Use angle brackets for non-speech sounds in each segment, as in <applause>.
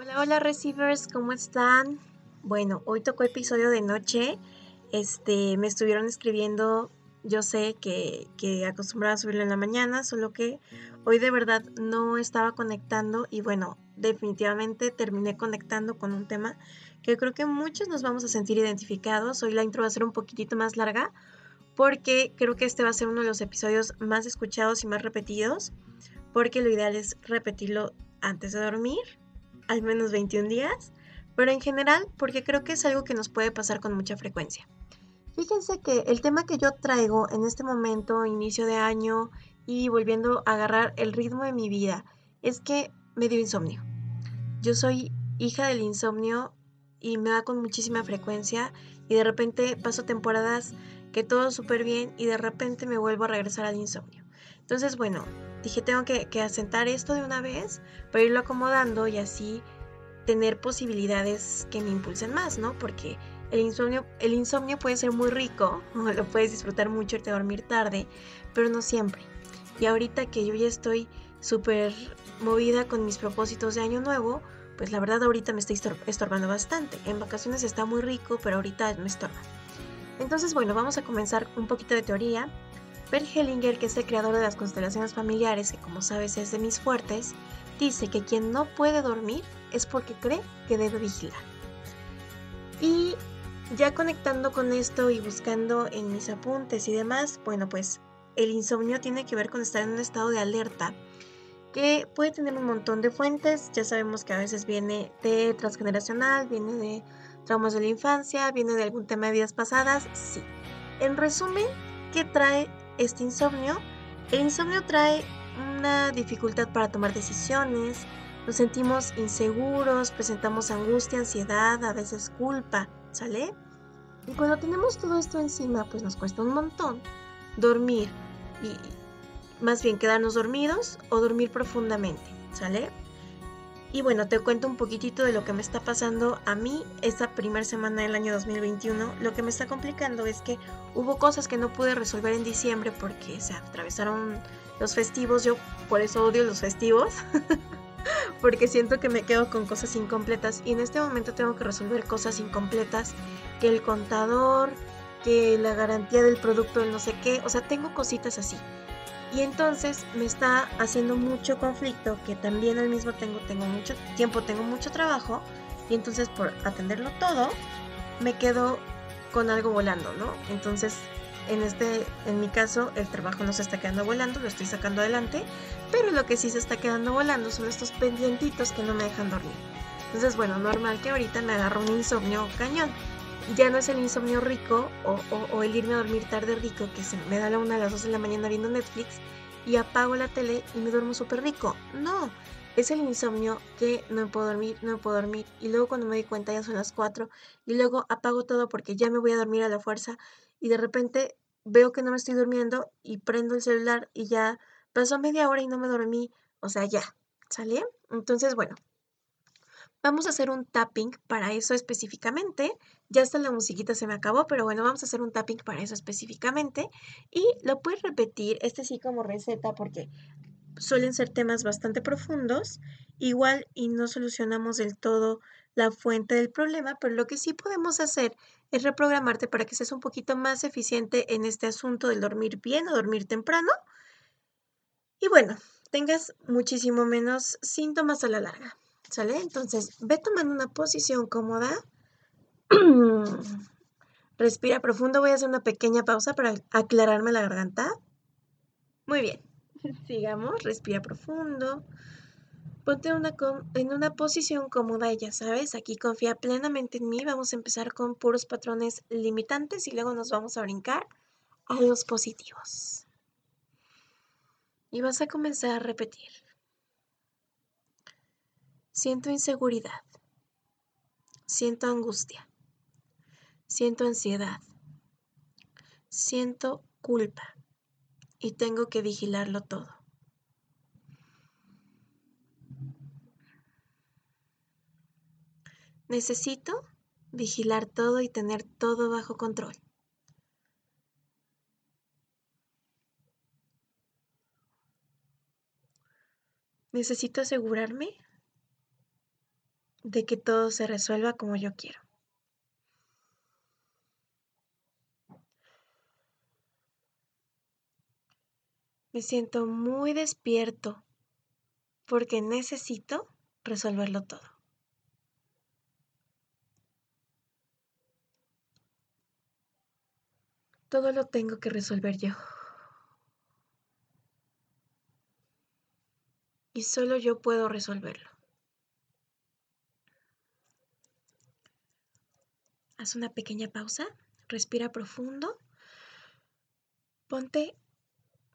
Hola, hola receivers, ¿cómo están? Bueno, hoy tocó episodio de noche. Este, me estuvieron escribiendo, yo sé que, que acostumbraba a subirlo en la mañana, solo que hoy de verdad no estaba conectando y bueno, definitivamente terminé conectando con un tema que creo que muchos nos vamos a sentir identificados. Hoy la intro va a ser un poquitito más larga porque creo que este va a ser uno de los episodios más escuchados y más repetidos, porque lo ideal es repetirlo antes de dormir al menos 21 días, pero en general porque creo que es algo que nos puede pasar con mucha frecuencia. Fíjense que el tema que yo traigo en este momento, inicio de año y volviendo a agarrar el ritmo de mi vida, es que me dio insomnio. Yo soy hija del insomnio y me da con muchísima frecuencia y de repente paso temporadas que todo súper bien y de repente me vuelvo a regresar al insomnio. Entonces, bueno, dije, tengo que, asentar esto de una vez para irlo acomodando y así tener posibilidades que me impulsen más, ¿no? Porque el insomnio, el insomnio puede ser muy rico, <laughs> lo puedes disfrutar mucho, irte a dormir tarde, pero no siempre. Y ahorita que yo ya estoy súper movida con mis propósitos de año nuevo, pues la verdad ahorita me estoy estorbando bastante. En vacaciones está muy rico, pero ahorita me estorba. Entonces, bueno, vamos a comenzar un poquito de teoría Bert Hellinger, que es el creador de las constelaciones familiares, que como sabes es de mis fuertes, dice que quien no puede dormir es porque cree que debe vigilar. Y ya conectando con esto y buscando en mis apuntes y demás, bueno, pues el insomnio tiene que ver con estar en un estado de alerta que puede tener un montón de fuentes. Ya sabemos que a veces viene de transgeneracional, viene de traumas de la infancia, viene de algún tema de vidas pasadas. Sí. En resumen, ¿qué trae este insomnio, el insomnio trae una dificultad para tomar decisiones, nos sentimos inseguros, presentamos angustia, ansiedad, a veces culpa, ¿sale? Y cuando tenemos todo esto encima, pues nos cuesta un montón dormir y más bien quedarnos dormidos o dormir profundamente, ¿sale? Y bueno, te cuento un poquitito de lo que me está pasando a mí esta primera semana del año 2021. Lo que me está complicando es que hubo cosas que no pude resolver en diciembre porque se atravesaron los festivos. Yo por eso odio los festivos. <laughs> porque siento que me quedo con cosas incompletas y en este momento tengo que resolver cosas incompletas que el contador, que la garantía del producto, del no sé qué, o sea, tengo cositas así. Y entonces me está haciendo mucho conflicto que también al mismo tiempo tengo mucho tiempo, tengo mucho trabajo y entonces por atenderlo todo me quedo con algo volando, ¿no? Entonces, en este en mi caso el trabajo no se está quedando volando, lo estoy sacando adelante, pero lo que sí se está quedando volando son estos pendientitos que no me dejan dormir. Entonces, bueno, normal que ahorita me agarro un insomnio cañón ya no es el insomnio rico o, el irme a dormir tarde rico, que se me da la una a las dos de la mañana viendo Netflix y apago la tele y me duermo súper rico. No, es el insomnio que no puedo dormir, no puedo dormir. Y luego cuando me doy cuenta ya son las cuatro y luego apago todo porque ya me voy a dormir a la fuerza y de repente veo que no me estoy durmiendo y prendo el celular y ya pasó media hora y no me dormí. O sea, ya, ¿sale? Entonces, bueno, Vamos a hacer un tapping para eso específicamente. Ya hasta la musiquita se me acabó, pero bueno, vamos a hacer un tapping para eso específicamente. Y lo puedes repetir, este sí como receta, porque suelen ser temas bastante profundos. Igual y no solucionamos del todo la fuente del problema, pero lo que sí podemos hacer es reprogramarte para que seas un poquito más eficiente en este asunto del dormir bien o dormir temprano. Y bueno, tengas muchísimo menos síntomas a la larga. ¿Sale? Entonces, ve tomando una posición cómoda. <clears throat> Respira profundo. Voy a hacer una pequeña pausa para aclararme la garganta. Muy bien. <laughs> Sigamos. Respira profundo. Ponte una en una posición cómoda y ya sabes, aquí confía plenamente en mí. Vamos a empezar con puros patrones limitantes y luego nos vamos a brincar a los positivos. Y vas a comenzar a repetir. Siento inseguridad. Siento angustia. Siento ansiedad. Siento culpa. Y tengo que vigilarlo todo. Necesito vigilar todo y tener todo bajo control. Necesito asegurarme de que todo se resuelva como yo quiero. Me siento muy despierto porque necesito resolverlo todo. Todo lo tengo que resolver yo. Y solo yo puedo resolverlo. Haz una pequeña pausa, respira profundo, ponte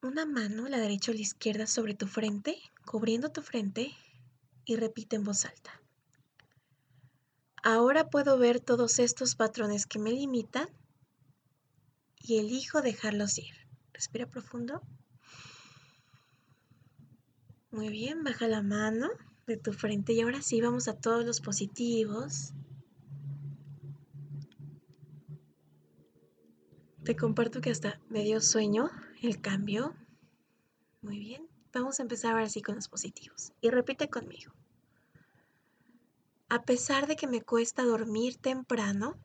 una mano, la derecha o la izquierda, sobre tu frente, cubriendo tu frente y repite en voz alta. Ahora puedo ver todos estos patrones que me limitan y elijo dejarlos ir. Respira profundo. Muy bien, baja la mano de tu frente y ahora sí vamos a todos los positivos. Te comparto que hasta me dio sueño el cambio. Muy bien. Vamos a empezar ahora sí con los positivos. Y repite conmigo. A pesar de que me cuesta dormir temprano,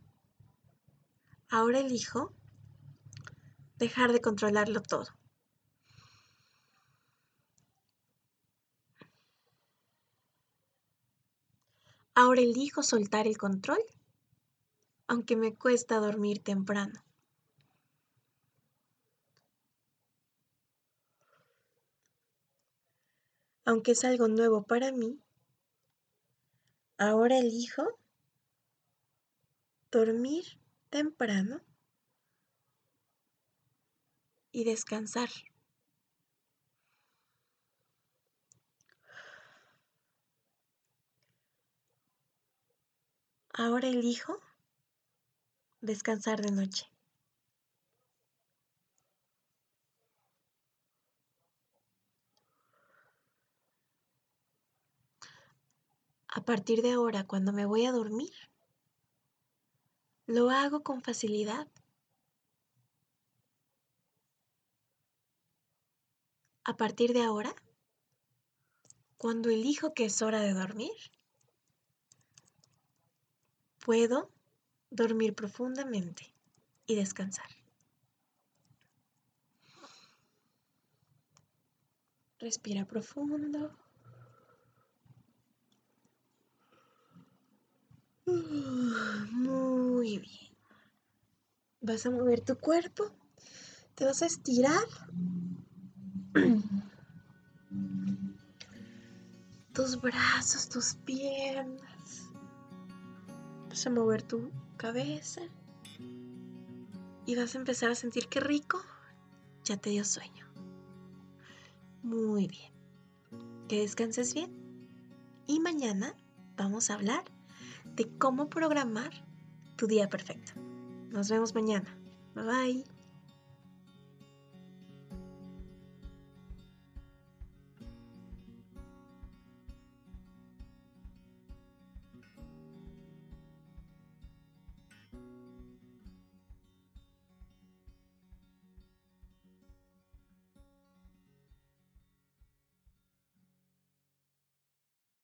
ahora elijo dejar de controlarlo todo. Ahora elijo soltar el control, aunque me cuesta dormir temprano. Aunque es algo nuevo para mí, ahora elijo dormir temprano y descansar. Ahora elijo descansar de noche. A partir de ahora, cuando me voy a dormir, lo hago con facilidad. A partir de ahora, cuando elijo que es hora de dormir, puedo dormir profundamente y descansar. Respira profundo. Muy bien. Vas a mover tu cuerpo. Te vas a estirar. <clears throat> Tus brazos, tus piernas. Vas a mover tu cabeza. Y vas a empezar a sentir que rico. Ya te dio sueño. Muy bien. Que descanses bien. Y mañana vamos a hablar de cómo programar tu día perfecto. Nos vemos mañana. Bye bye.